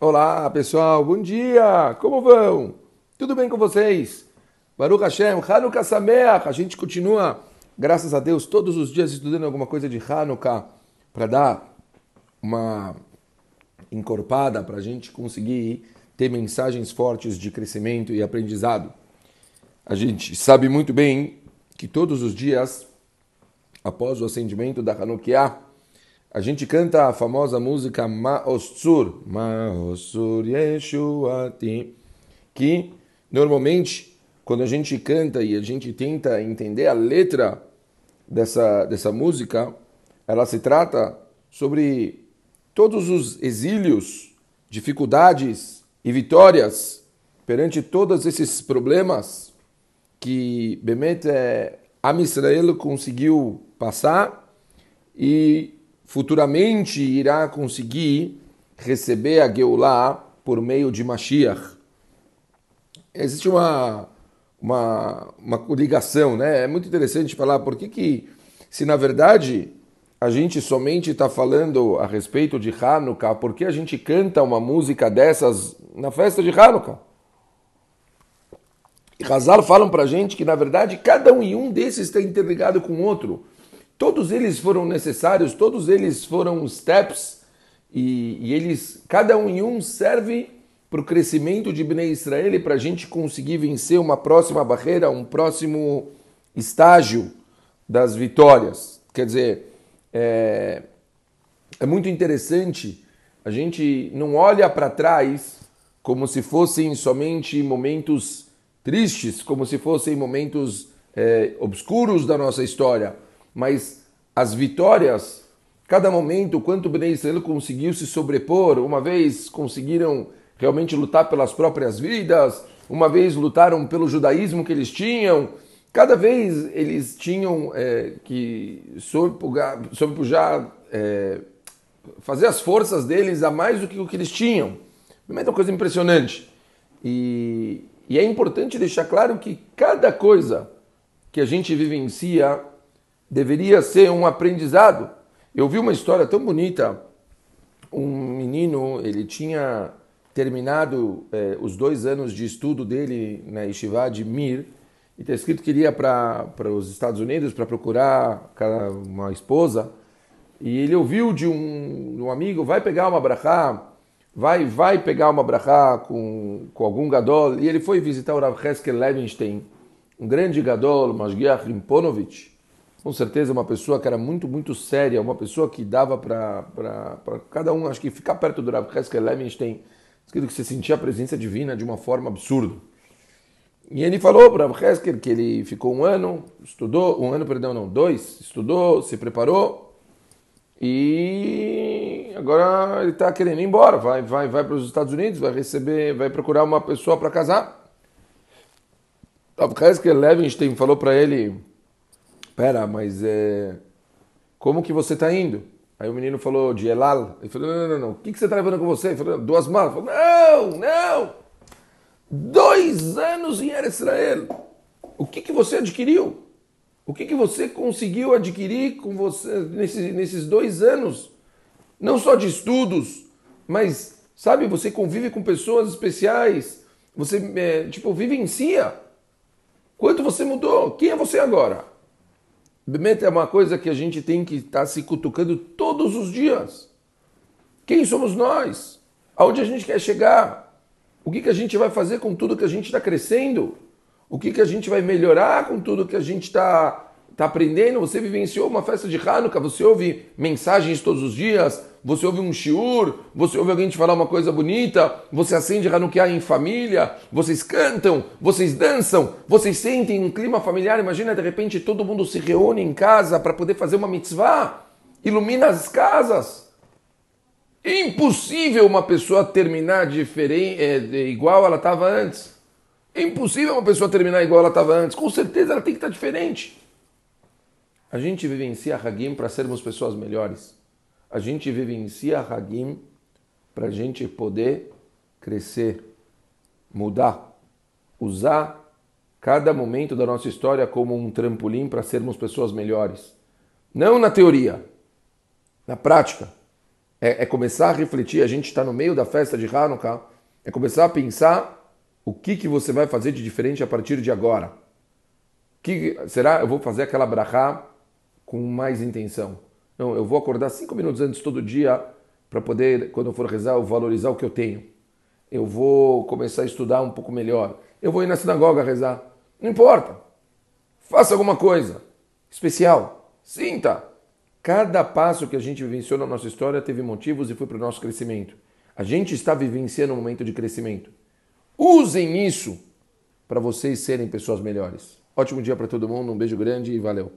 Olá pessoal, bom dia! Como vão? Tudo bem com vocês? Baruch Hashem, Hanukkah Sameach! A gente continua, graças a Deus, todos os dias estudando alguma coisa de Hanukkah para dar uma encorpada para a gente conseguir ter mensagens fortes de crescimento e aprendizado. A gente sabe muito bem que todos os dias, após o acendimento da Hanukkah, a gente canta a famosa música Ma'osur, Ma'osur Yeshuati, que normalmente quando a gente canta e a gente tenta entender a letra dessa, dessa música, ela se trata sobre todos os exílios, dificuldades e vitórias perante todos esses problemas que Bemet é, Am Israel conseguiu passar e futuramente irá conseguir receber a Geulah por meio de Mashiach. Existe uma, uma, uma ligação, né? É muito interessante falar por que, que se na verdade a gente somente está falando a respeito de Hanukkah, por que a gente canta uma música dessas na festa de Hanukkah? E Hazal falam para a gente que, na verdade, cada um e um desses está interligado com o outro. Todos eles foram necessários, todos eles foram steps e, e eles, cada um em um serve para o crescimento de Bnei Israel e para a gente conseguir vencer uma próxima barreira, um próximo estágio das vitórias. Quer dizer, é, é muito interessante, a gente não olha para trás como se fossem somente momentos tristes, como se fossem momentos é, obscuros da nossa história mas as vitórias, cada momento, quanto o Bnei Israel conseguiu se sobrepor, uma vez conseguiram realmente lutar pelas próprias vidas, uma vez lutaram pelo judaísmo que eles tinham, cada vez eles tinham é, que sobrepujar, é, fazer as forças deles a mais do que o que eles tinham. É uma coisa impressionante. E, e é importante deixar claro que cada coisa que a gente vivencia deveria ser um aprendizado. Eu vi uma história tão bonita. Um menino, ele tinha terminado eh, os dois anos de estudo dele na Yeshiva de Mir e está escrito que iria para os Estados Unidos para procurar uma esposa. E ele ouviu de um, um amigo, vai pegar uma brachá, vai, vai pegar uma brachá com, com algum gadol. E ele foi visitar o Rav Heskel Levinstein, um grande gadol, Mashgiach Rimponovich com certeza uma pessoa que era muito, muito séria, uma pessoa que dava para cada um, acho que ficar perto do Rav Heskel Levinstein, escrito que você sentia a presença divina de uma forma absurda. E ele falou para Rav Heskel que ele ficou um ano, estudou, um ano, perdão, não, dois, estudou, se preparou e agora ele está querendo ir embora, vai, vai, vai para os Estados Unidos, vai receber, vai procurar uma pessoa para casar. Rav Heskel Levinstein falou para ele pera, mas é... como que você está indo? Aí o menino falou, de Elal. Ele falou, não, não, não, o que, que você está levando com você? Ele falou, duas malas. Ele falou, não, não. Dois anos em Eretz Israel. O que, que você adquiriu? O que, que você conseguiu adquirir com você nesses, nesses dois anos? Não só de estudos, mas, sabe, você convive com pessoas especiais. Você, é, tipo, vivencia. Quanto você mudou? Quem é você agora? Bemet é uma coisa que a gente tem que estar tá se cutucando todos os dias. Quem somos nós? Aonde a gente quer chegar? O que, que a gente vai fazer com tudo que a gente está crescendo? O que, que a gente vai melhorar com tudo que a gente está tá aprendendo? Você vivenciou uma festa de Hanukkah, você ouve mensagens todos os dias, você ouve um shiur, você ouve alguém te falar uma coisa bonita, você acende Hanukkah em família, vocês cantam, vocês dançam, vocês sentem um clima familiar. Imagina de repente todo mundo se reúne em casa para poder fazer uma mitzvah, ilumina as casas. Impossível uma pessoa terminar diferente, é, igual ela estava antes. Impossível uma pessoa terminar igual ela estava antes. Com certeza ela tem que estar diferente. A gente vivencia Hagim para sermos pessoas melhores a gente vivencia Hagim para a gente poder crescer, mudar, usar cada momento da nossa história como um trampolim para sermos pessoas melhores. Não na teoria, na prática. é, é começar a refletir. A gente está no meio da festa de Hanukkah, é começar a pensar o que, que você vai fazer de diferente a partir de agora. Que, será eu vou fazer aquela brachá com mais intenção? Não, eu vou acordar cinco minutos antes todo dia para poder, quando eu for rezar, eu valorizar o que eu tenho. Eu vou começar a estudar um pouco melhor. Eu vou ir na sinagoga rezar. Não importa. Faça alguma coisa especial. Sinta. Cada passo que a gente vivenciou na nossa história teve motivos e foi para o nosso crescimento. A gente está vivenciando um momento de crescimento. Usem isso para vocês serem pessoas melhores. Ótimo dia para todo mundo, um beijo grande e valeu.